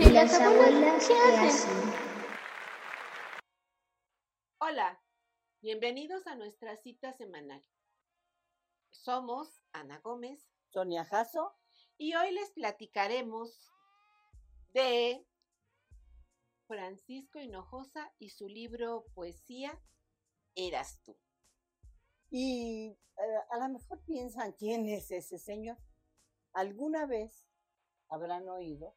¿Y las abuelas qué hacen? Hola, bienvenidos a nuestra cita semanal. Somos Ana Gómez Sonia Jasso. y hoy les platicaremos de Francisco Hinojosa y su libro Poesía Eras tú. Y eh, a lo mejor piensan quién es ese señor. Alguna vez habrán oído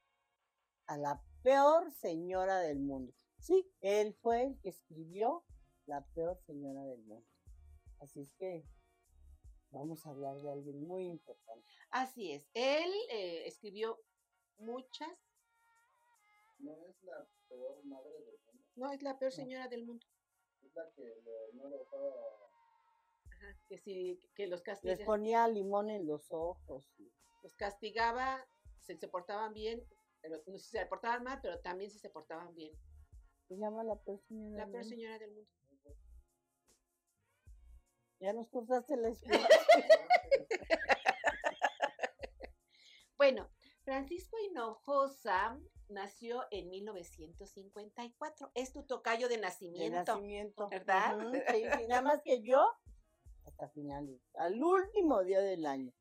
a la peor señora del mundo. Sí, él fue el que escribió La peor señora del mundo. Así es que vamos a hablar de alguien muy importante. Así es, él eh, escribió muchas, No es la peor madre del mundo. no es la peor señora del mundo, Es la que le- no le dejaba. Ajá, que sí, que los Les castigaba, ponía limón en los ojos. los castigaba, se, se portaban bien, pero no sé si se portaban mal, pero también si se portaban bien. Se llama la peor señora. La del peor mundo. señora del mundo. Ya nos cortaste la. Bueno, Francisco Hinojosa nació en 1954. Es tu tocayo de de nacimiento. nacimiento. ¿verdad? Ujú, sí, sí, nada más que yo, hasta finales, al último día del año.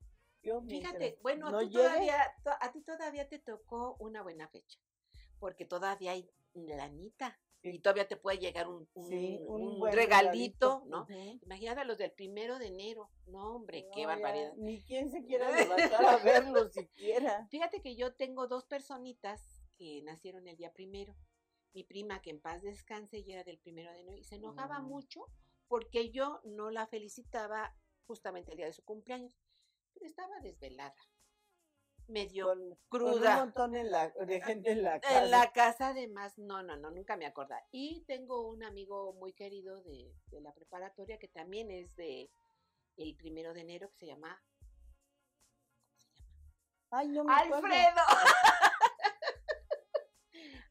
Yo Fíjate, bueno, no tú llegue, todavía, to- a ti todavía te tocó una buena fecha, porque todavía hay lanita y Sí. todavía te puede llegar un, un- sí, un buen regalito, ¿no? Ujú. Imagínate los del primero de enero. No, hombre, qué ya, barbaridad. Ni quien se quiera levantar a verlo siquiera. Fíjate que yo tengo dos personitas que nacieron el día primero. Mi prima, que en paz descanse, y era del primero de enero, y se enojaba Mm. mucho porque yo no la felicitaba justamente el día de su cumpleaños. Estaba desvelada, medio Con, con un cruda. montón en la- de gente en la casa. En la casa además, no, no, no, nunca me acordaba. Y tengo un amigo muy querido de, de la preparatoria que también es de el primero de enero que se llama ¿cómo se llama? Ay, no me. Alfredo.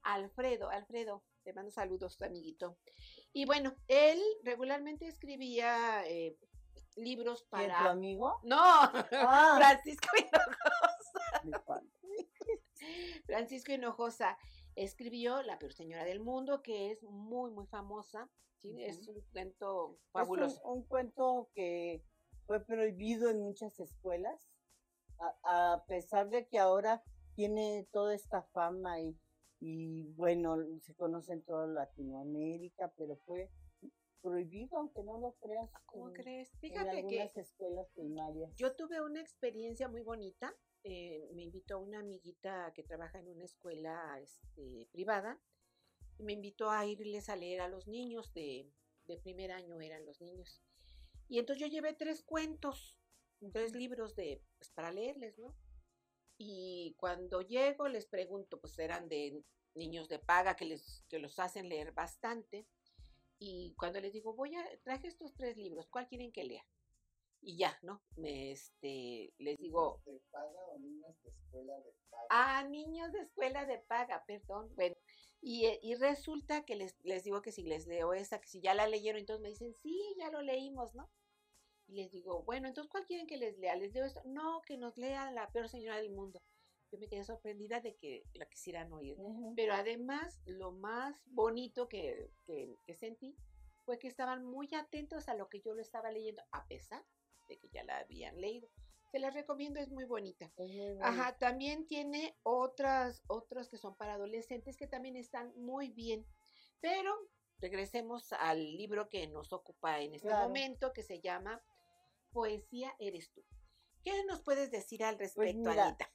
Alfredo, Alfredo, te mando saludos, amiguito. Y bueno, él regularmente escribía eh, libros ¿Quién, tu para... amigo? No, Ah, Francisco Hinojosa. Francisco Hinojosa escribió La peor señora del mundo, que es muy, muy famosa. ¿sí? Es un cuento Es un- fabuloso. un, cuento que fue prohibido en muchas escuelas, a, a pesar de que ahora tiene toda esta fama y, y, bueno, se conoce en toda Latinoamérica, pero fue prohibido, aunque no lo creas. ¿Cómo en- crees? En que algunas escuelas primarias. Yo tuve una experiencia muy bonita. eh, me invitó una amiguita que trabaja en una escuela este, privada y me invitó a irles a leer a los niños de, de primer año eran los niños. Y entonces yo llevé tres cuentos, tres libros de pues, para leerles, ¿no? Y cuando llego les pregunto, pues eran de niños de paga que les que los hacen leer bastante. Y cuando les digo, voy a traje estos tres libros, ¿cuál quieren que lea? y ya, ¿no? Me, este, les digo, ¿De paga o niños de escuela de paga? ah, niños de escuela de paga, perdón, bueno, y, eh, y resulta que les, les digo que si les leo esa, que si ya la leyeron, entonces me dicen, sí, ya lo leímos, ¿no? Y les digo, bueno, entonces, ¿cuál quieren que les lea? ¿Les leo esto? No, que nos lea la peor señora del mundo. Yo me quedé sorprendida de que la quisieran oír. Pero además, lo más bonito que, que- que sentí fue que estaban muy atentos a lo que yo lo estaba leyendo, a pesar de que ya la habían leído. Se las recomiendo, es muy bonita. Ajá, también tiene otras, otros que son para adolescentes que también están muy bien. Pero regresemos al libro que nos ocupa en este Claro. momento, que se llama Poesía eres tú. ¿Qué nos puedes decir al respecto, Pues mira, Anita?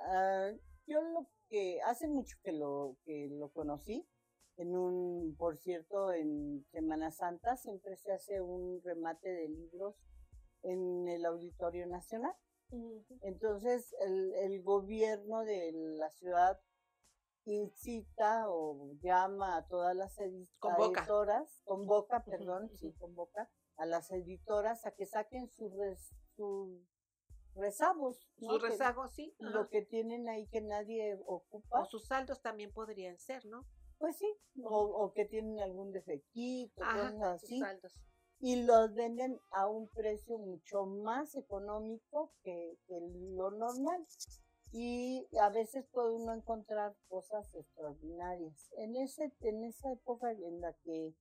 Ah, yo lo que hace mucho que lo que lo conocí en un por cierto en Semana Santa siempre se hace un remate de libros en el Auditorio Nacional. Entonces el, el gobierno de la ciudad incita o llama a todas las Convoca. editoras convoca perdón sí convoca a las editoras a que saquen sus res- sus rezagos ¿no? Su Que- rezago, sí. ajá. lo que tienen ahí que nadie ocupa, O sus saldos también podrían ser, ¿no? pues sí, o, o que tienen algún defectito, Ajá, cosas sus así, saldos. y los venden a un precio mucho más económico que, que lo normal. y a veces puede uno encontrar cosas extraordinarias. En, ese, en esa época en la que,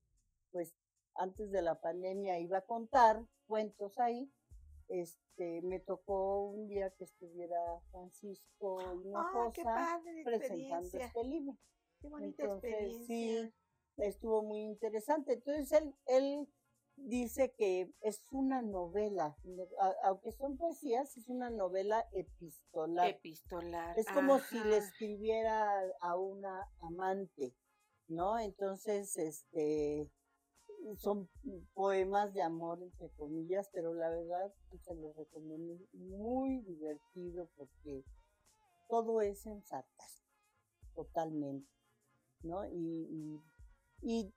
pues, antes de la pandemia iba a contar cuentos ahí, este, me tocó un día que estuviera Francisco ¡Ah, Hinojosa padre presentando este libro. Qué bonita Entonces, experiencia. sí, estuvo muy interesante. Entonces, él, él dice que es una novela, aunque son poesías, es una novela epistolar. Epistolar. Es como si le escribiera a una amante, ¿no? Entonces, este, son poemas de amor, entre comillas, pero la verdad se los recomiendo, muy divertido porque todo es en sarcasmo, totalmente, ¿no? Y, y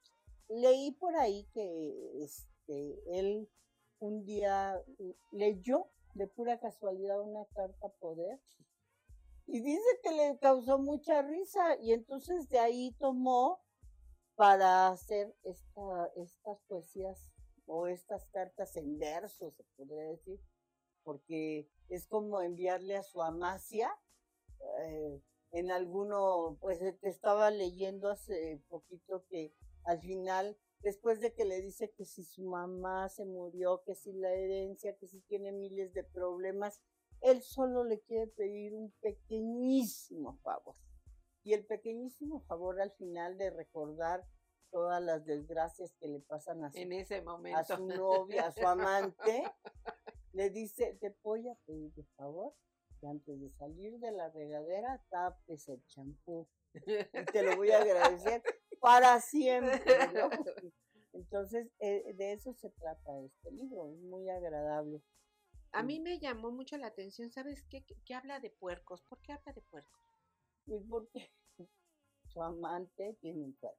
leí por ahí que este, él un día leyó de pura casualidad una carta poder y dice que le causó mucha risa y entonces de ahí tomó para hacer esta, estas poesías o estas cartas en verso, se podría decir, porque es como enviarle a su amacia. eh, en alguno, pues te estaba leyendo hace poquito que al final, después de que le dice que si su mamá se murió, que si la herencia, que si tiene miles de problemas, él solo le quiere pedir un pequeñísimo favor. Y el pequeñísimo favor al final de recordar todas las desgracias que le pasan a su, En ese a momento. su novia, a su amante, le dice, te voy a pedir de favor que antes de salir de la regadera tapes el champú. Y te lo voy a agradecer para siempre. ¿no? Entonces, eh, de eso se trata este libro, es muy agradable. A mí me llamó mucho la atención, ¿sabes qué? Que habla de puercos. ¿Por qué habla de puercos? Pues porque su amante tiene un cuerpo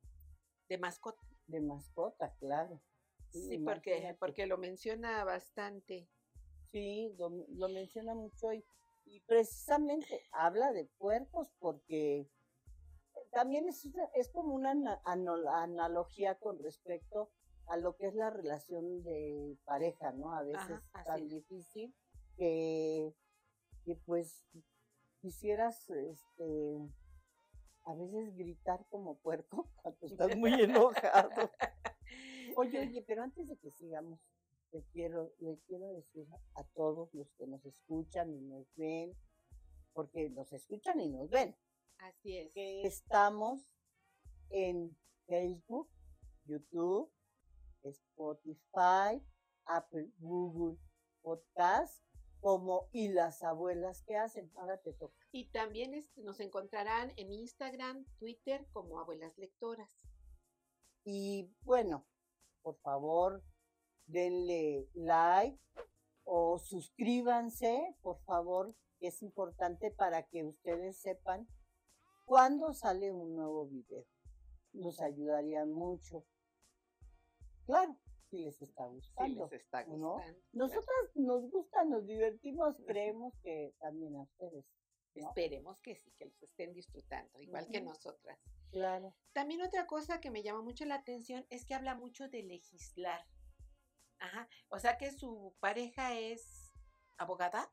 De mascota. de mascota, claro. Sí, porque, porque lo menciona bastante. Sí, lo, lo menciona mucho y, y precisamente habla de puercos porque también es, es como una analogía con respecto a lo que es la relación de pareja, ¿no? A veces Ajá, tan difícil que, que pues quisieras este a veces gritar como puerco cuando estás muy enojado. Oye, oye, pero antes de que sigamos, le quiero, le quiero decir a todos los que nos escuchan y nos ven, porque nos escuchan y nos ven, Así es. que estamos en Facebook, YouTube, Spotify, Apple, Google Podcast, como y las abuelas que hacen. Ahora te toca. Y también este, nos encontrarán en Instagram, Twitter como Abuelas Lectoras. Y bueno, por favor, denle like o suscríbanse, por favor, es importante para que ustedes sepan cuándo sale un nuevo video. Nos ayudaría mucho. Claro, si les está Si gustando. les está ¿no? gustando. Nosotras nos gusta, nos divertimos, creemos que también a ustedes. ¿no? Esperemos que sí, que los estén disfrutando, igual que nosotras. Claro. También otra cosa que me llama mucho la atención es que habla mucho de legislar. Ajá. O sea que su pareja es abogada.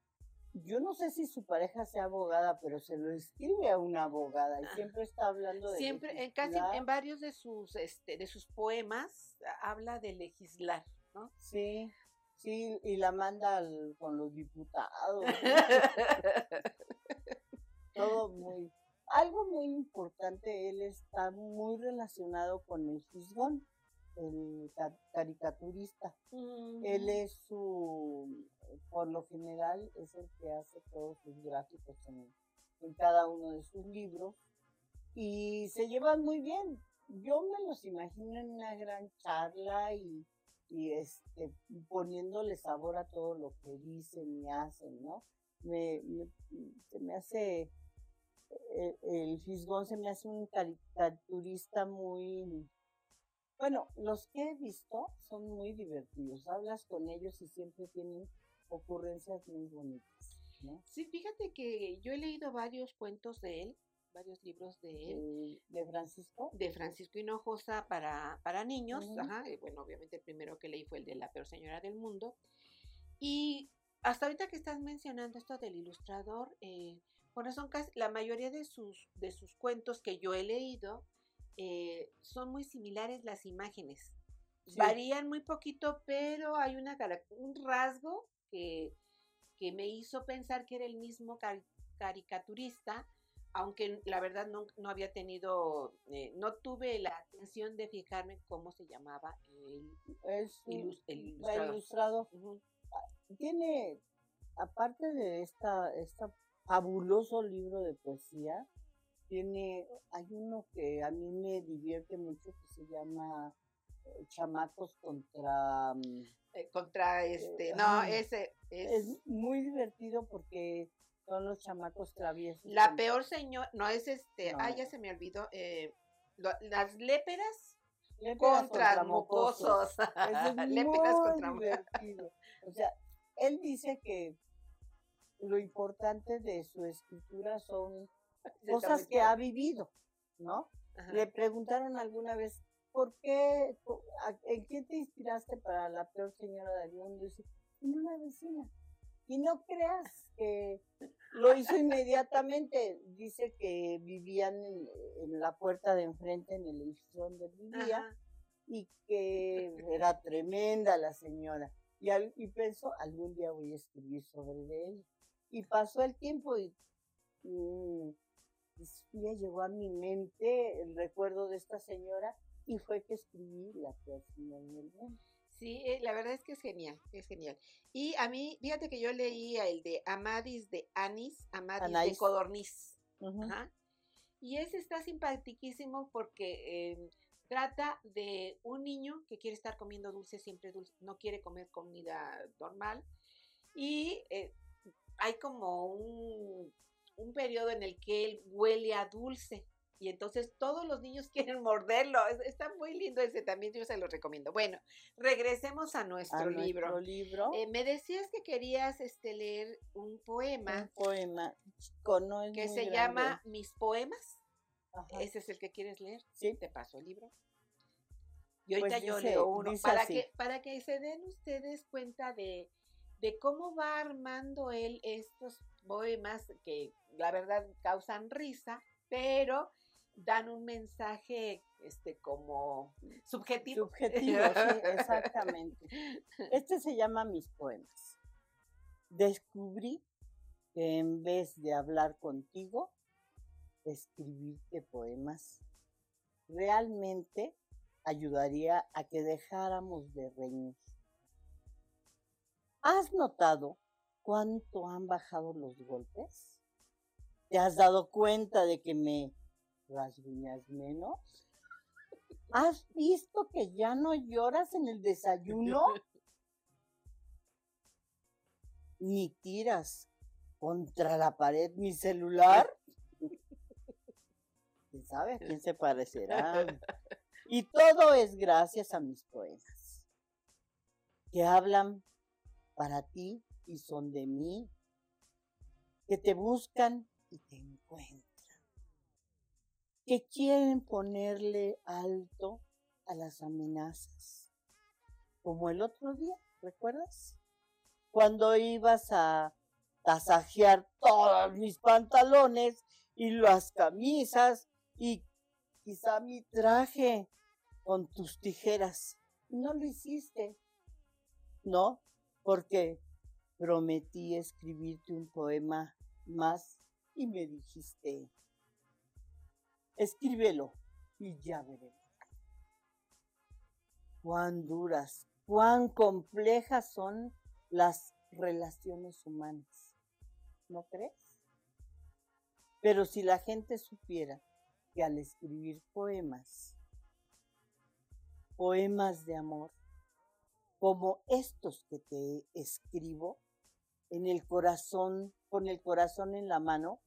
Yo no sé si su pareja sea abogada, pero se lo escribe a una abogada y Ah. siempre está hablando de Siempre, en casi legislar. en varios de sus, este, de sus poemas a- habla de legislar, ¿no? Sí, sí, y la manda al- con los diputados. Todo muy. Algo muy importante, él está muy relacionado con el fisgón, el ca- caricaturista. Él Ujú. es su, por lo general, es el que hace todos sus gráficos en, cada uno de sus libros y se llevan muy bien. Yo me los imagino en una gran charla y, y este, poniéndole sabor a todo lo que dicen y hacen, ¿no? Me, me- hace, eh, el Fisgón se me hace un caricaturista muy, bueno, los que he visto son muy divertidos. Hablas con ellos y siempre tienen ocurrencias muy bonitas. ¿no? Sí, fíjate que yo he leído varios cuentos de él, varios libros de él. De, Francisco. de Francisco Hinojosa para, para niños. Ajá, y bueno, obviamente el primero que leí fue el de La peor señora del mundo. Y hasta ahorita que estás mencionando esto del ilustrador, eh, Por eso casi la mayoría de sus, de sus cuentos que yo he leído eh, son muy similares las imágenes. Sí. Varían muy poquito, pero hay una, un rasgo que, que me hizo pensar que era el mismo cari- caricaturista, aunque la verdad no, no había tenido, eh, no tuve la atención de fijarme cómo se llamaba el, Es un- ilus- el el ilustrador. ilustrador. Ujú. Tiene, aparte de esta, esta fabuloso libro de poesía, tiene, hay uno que a mí me divierte mucho que se llama Chamacos contra... mm, Eh, contra este, Eh, no, ese Es es muy divertido porque son los chamacos traviesos. la con- peor señora, no es este, ah, No. ya se me olvidó, eh, lo- las léperas Léperas contra mocosos. Es Léperas muy contra. O sea, él dice que lo importante de su escritura son cosas que ha vivido, ¿no? Ajá. Le preguntaron alguna vez, ¿por qué, en qué te inspiraste para la peor señora del mundo? En una vecina. Y no creas que lo hizo inmediatamente. Dice que vivían en, en la puerta de enfrente, en el edificio donde vivía, Ajá. y que era tremenda la señora. Y, al- y pensó, algún día voy a escribir sobre ella. Y pasó el tiempo y mm, pues, día llegó a mi mente el recuerdo de esta señora y fue que escribí La peor señora del mundo. Sí, eh, la verdad es que es genial, es genial. Y a mí, fíjate que yo leía el de Amadis de Anis, Amadis de. Codorniz. Ajá. Y ese está simpaticísimo porque eh, trata de un niño que quiere estar comiendo dulce, siempre dulce, no quiere comer comida normal. Y eh, hay como un, un periodo en el que él huele a dulce. Y entonces todos los niños quieren morderlo. Es- Está muy lindo ese también, yo se lo recomiendo. Bueno, regresemos a nuestro A libro. nuestro libro, Eh, me decías que querías este, leer un poema un poema no es que se grande. llama Mis Poemas. Ajá. ¿Ese es el que quieres leer? Sí. Te paso el libro. Y ahorita Pues yo dice- leo uno para así. que, para que se den ustedes cuenta de, de cómo va armando él estos poemas que la verdad causan risa, pero dan un mensaje este como subjetivo. Subjetivo, sí, exactamente. Este se llama Mis poemas. Descubrí que en vez de hablar contigo, escribirte poemas realmente ayudaría a que dejáramos de reñir. ¿Has notado cuánto han bajado los golpes? ¿Te has dado cuenta de que me rasguñas menos? ¿Has visto que ya no lloras en el desayuno? Ni tiras contra la pared mi celular. ¿Quién sabe a quién se parecerá? Y todo es gracias a mis poemas, que hablan para ti y son de mí, que te buscan y te encuentran que quieren ponerle alto a las amenazas. Como el otro día, ¿recuerdas? Cuando ibas a tasajear todos mis pantalones y las camisas y quizá mi traje con tus tijeras. No lo hiciste. No, porque prometí escribirte un poema más y me dijiste, escríbelo y ya veremos. Cuán duras, cuán complejas son las relaciones humanas. ¿No crees? Pero si la gente supiera que al escribir poemas, poemas de amor, como estos que te escribo, en el corazón, con el corazón en la mano,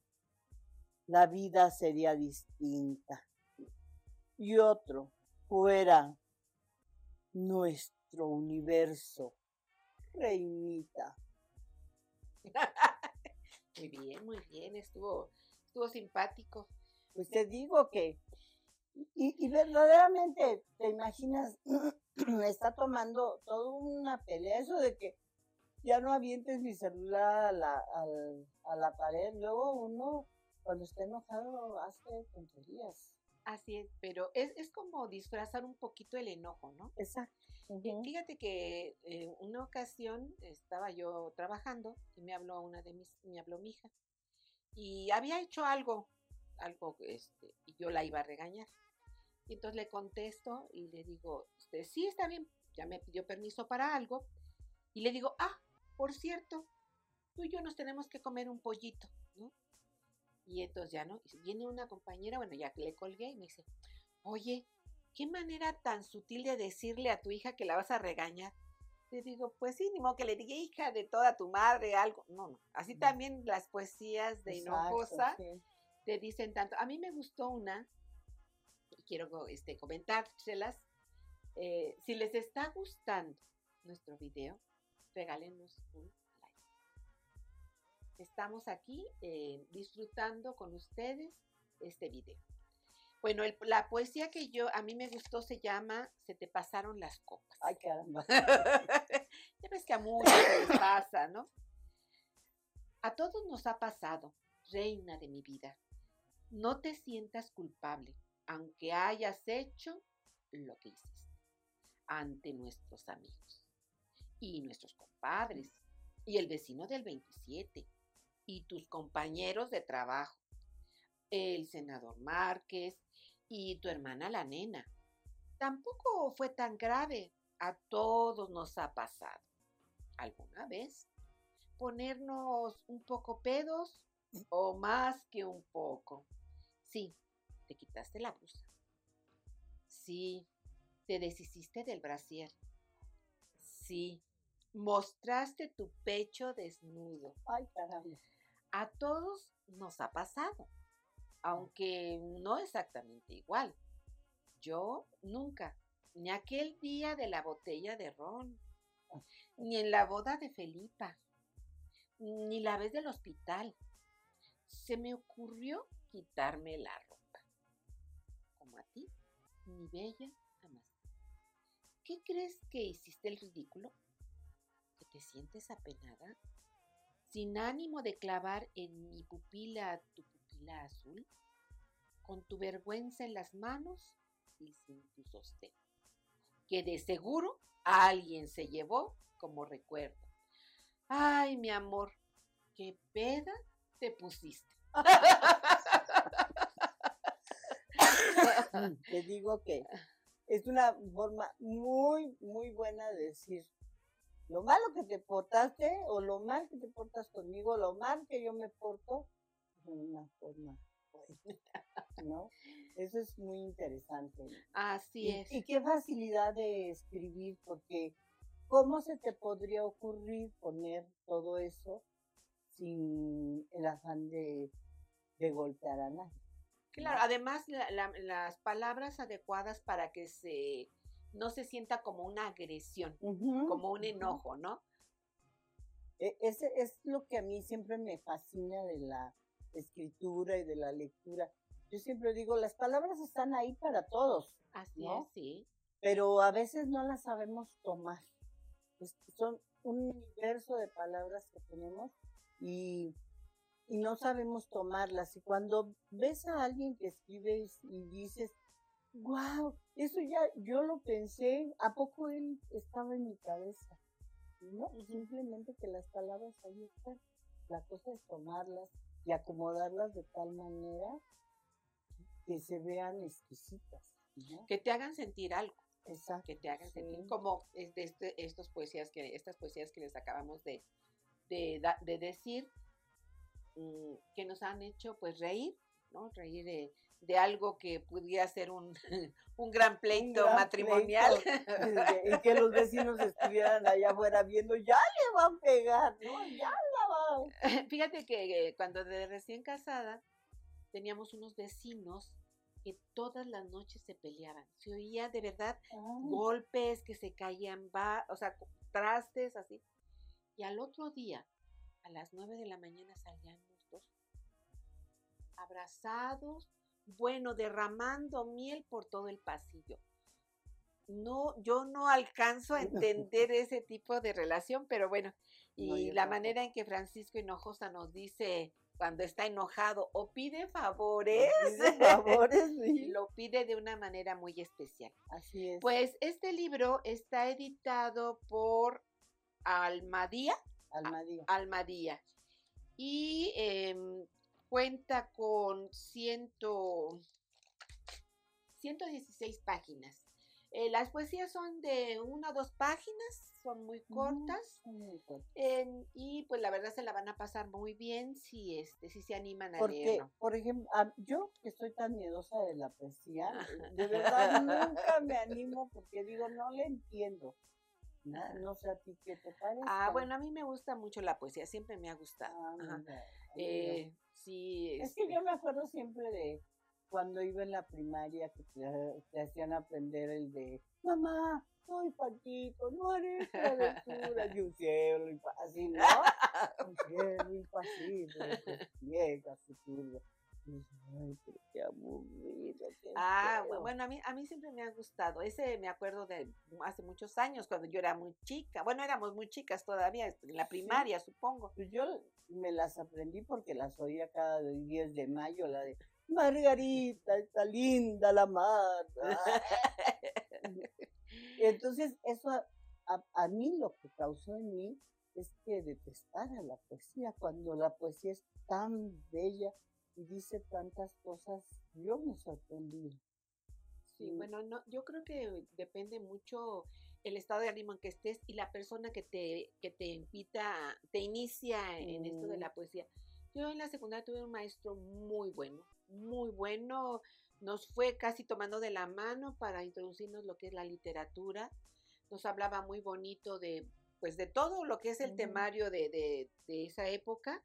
la vida sería distinta. Y otro fuera nuestro universo, reinita. Muy bien, muy bien, estuvo, estuvo simpático. Pues te digo que, y, y verdaderamente, te imaginas, está tomando toda una pelea, eso de que ya no avientes mi celular a la, al- a la pared. Luego uno, cuando está enojado, hace tonterías. Así es, pero es, es como disfrazar un poquito el enojo, ¿no? Exacto. Y Fíjate que eh, una ocasión estaba yo trabajando y me habló una de mis, me habló mi hija y había hecho algo, algo, este, y yo la iba a regañar. Y entonces le contesto y le digo, este, sí, está bien, ya me pidió permiso para algo. Y le digo, ah, por cierto, tú y yo nos tenemos que comer un pollito. Y entonces ya, ¿no? Y viene una compañera, bueno, ya le colgué y me dice, oye, qué manera tan sutil de decirle a tu hija que la vas a regañar. Le digo, pues sí, ni modo que le diga hija de toda tu madre, algo. No, no. Así también las poesías de Exacto, Hinojosa sí. te dicen tanto. A mí me gustó una, y quiero este, comentárselas. Eh, si les está gustando nuestro video, regálenos un. Estamos aquí eh, disfrutando con ustedes este video. Bueno, el- la poesía que yo a mí me gustó se llama Se te pasaron las copas. Ay, caramba. ya ves que a muchos les pasa, ¿no? A todos nos ha pasado, reina de mi vida. No te sientas culpable, aunque hayas hecho lo que hiciste ante nuestros amigos y nuestros compadres y el vecino del 27 y tus compañeros de trabajo, el senador Márquez y tu hermana la nena. Tampoco fue tan grave, a todos nos ha pasado. ¿Alguna vez? Ponernos un poco pedos o más que un poco. Sí, te quitaste la blusa. Sí, te deshiciste del brasier. Sí, mostraste tu pecho desnudo. Ay, caramba. A todos nos ha pasado, aunque no exactamente igual. Yo nunca, ni aquel día de la botella de ron, ni en la boda de Felipa, ni la vez del hospital. Se me ocurrió quitarme la ropa. Como a ti, mi bella amada. ¿Qué crees que hiciste el ridículo? ¿Que te sientes apenada? Sin ánimo de clavar en mi pupila tu pupila azul, con tu vergüenza en las manos y sin tu sostén, que de seguro alguien se llevó como recuerdo. Ay, mi amor, qué peda te pusiste. Te digo que es una forma muy, muy buena de decir lo malo que te portaste o lo mal que te portas conmigo, lo mal que yo me porto, de una forma ¿no? Eso es muy interesante. Así Y, es. y qué facilidad de escribir, porque ¿cómo se te podría ocurrir poner todo eso sin el afán de, de golpear a nadie? Claro, además la- la- las palabras adecuadas para que se no se sienta como una agresión, como un enojo, ¿no? E- Ese es lo que a mí siempre me fascina de la escritura y de la lectura. Yo siempre digo, las palabras están ahí para todos, Así ¿no? es, sí. pero a veces no las sabemos tomar. Es- son un universo de palabras que tenemos y, y no sabemos tomarlas. Y cuando ves a alguien que escribe y, y dices, wow, eso ya yo lo pensé, ¿a poco él estaba en mi cabeza? No, simplemente que las palabras ahí están. La cosa es tomarlas y acomodarlas de tal manera que se vean exquisitas. ¿no? Que te hagan sentir algo. Exacto. que te hagan sentir como este, estos poesías que estas poesías que les acabamos de, de, de decir mm, que nos han hecho pues reír no reír de, de algo que pudiera ser un, un gran pleito gran matrimonial pleito, y que los vecinos estuvieran allá afuera viendo, ya le van a pegar, ¿no? Ya la van. fíjate que eh, cuando de recién casada teníamos unos vecinos que todas las noches se peleaban se oía de verdad golpes que se caían, va, o sea, trastes así. Y al otro día, a las nueve de la mañana salían los dos, abrazados, bueno, derramando miel por todo el pasillo. no, yo no alcanzo a entender ese tipo de relación, pero bueno, No, y la manera en que Francisco Hinojosa nos dice cuando está enojado o pide favores, Pide favores, sí. lo pide de una manera muy especial. Así es. Pues este libro está editado por Almadía, Almadía. Almadía y em, cuenta con ciento, 116 páginas. Eh, las poesías son de una o dos páginas, son muy Mm, cortas. y pues la verdad se la van a pasar muy bien si este si se animan a Porque, leerlo. por ejemplo, yo que estoy tan miedosa de la poesía, de verdad nunca me animo porque digo, no le entiendo. No, no sé a ti qué te parece. Ah, bueno, a mí me gusta mucho la poesía, siempre me ha gustado. Ah, mira, Eh, sí, Es que este, yo me acuerdo siempre de cuando iba en la primaria que te, te hacían aprender el de mamá, soy Paquito, no haré travesura de un cielo impa-", así, ¿no? Un cielo impasible, mí, a mí siempre me ha gustado. Ese me acuerdo de hace muchos años, cuando yo era muy chica. Bueno, éramos muy chicas todavía, en la Sí. primaria, supongo. Pues yo me las aprendí porque las oía cada 10 de mayo, la de Margarita, está linda la mar. Entonces, eso a, a- a mí lo que causó en mí es que detestara la poesía, cuando la poesía es tan bella y dice tantas cosas, yo me sorprendí. Sí, Sí. bueno, no, yo creo que depende mucho el estado de ánimo en que estés y la persona que te, que te invita, te inicia en esto de Mm. la poesía. Yo en la secundaria tuve un maestro muy bueno, muy bueno. Nos fue casi tomando de la mano para introducirnos lo que es la literatura. Nos hablaba muy bonito de, pues, de todo lo que es el temario de, de, de esa época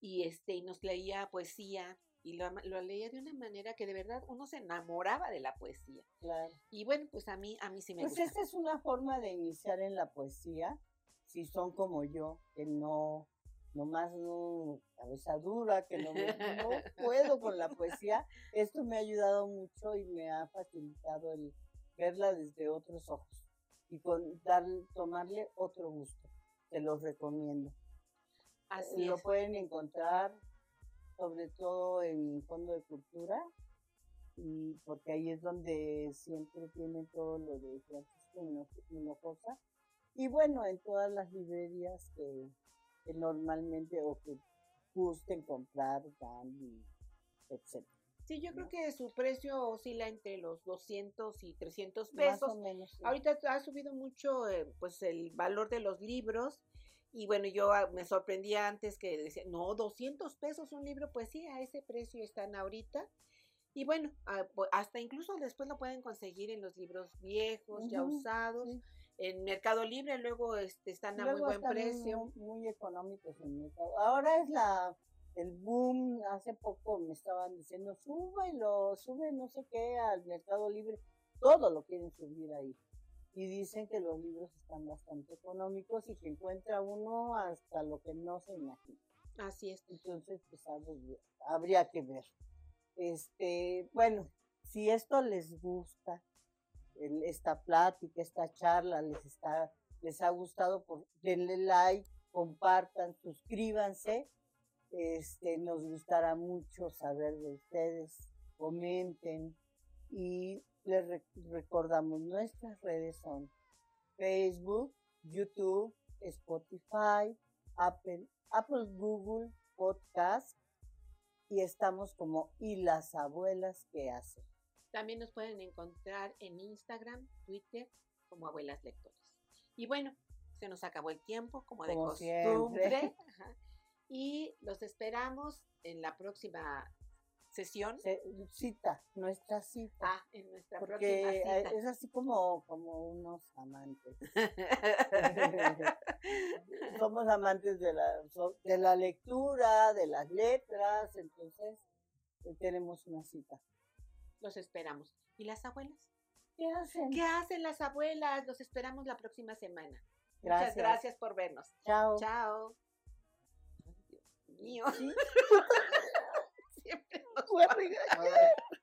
y este y nos leía poesía y lo, leía de una manera que de verdad uno se enamoraba de la poesía. Claro. Y bueno, pues a mí, a mí sí me Pues gusta. esa es una forma de iniciar en la poesía, si son como yo, que no, nomás no, cabeza dura, que no, me- no puedo con la poesía. Esto me ha ayudado mucho y me ha facilitado el verla desde otros ojos y con dar, tomarle otro gusto. Te los recomiendo. Así Lo es. pueden encontrar sobre todo en Fondo de Cultura y porque ahí es donde siempre tienen todo lo de Francisco Hino- Hinojosa y bueno en todas las librerías que, que normalmente o que gusten comprar dan etcétera Sí, yo creo que su precio oscila entre los 200 y 300 más pesos. o menos sí. Ahorita ha subido mucho eh, pues el valor de los libros y bueno, yo ah, me sorprendía antes que decía, no, 200 pesos un libro, pues sí, a ese precio están ahorita. Y bueno, ah, hasta incluso después lo pueden conseguir en los libros viejos, ya usados, sí. en Mercado Libre, luego este, están a muy buen precio. Muy, muy económicos en mercado. Ahora es la el boom, hace poco me estaban diciendo, súbelo, sube no sé qué al Mercado Libre, todo lo quieren subir ahí. Y dicen que los libros están bastante económicos y que encuentra uno hasta lo que no se imagina. Así es. Entonces, pues habría- que ver. Este, bueno, si esto les gusta, el- esta plática, esta charla les está, les ha gustado, por, denle like, compartan, suscríbanse. Este, nos gustará mucho saber de ustedes, comenten y les re- recordamos nuestras redes son Facebook, YouTube, Spotify, Apple, Apple, Google Podcast y estamos como y las abuelas que hacen. También nos pueden encontrar en Instagram, Twitter, como Abuelas Lectores. Y bueno, se nos acabó el tiempo, como de costumbre. Ajá. Y los esperamos en la próxima sesión. Se- cita, nuestra cita. Ah, en nuestra porque próxima eh, cita. es así como, como unos amantes. Somos amantes de la, de la lectura, de las letras, entonces eh, tenemos una cita. los esperamos. ¿Y las abuelas? ¿Qué hacen? ¿Qué hacen las abuelas? Los esperamos la próxima semana. Muchas Gracias. gracias por vernos. Chao. Chao. Ay, Dios mío. Sí. what's happening?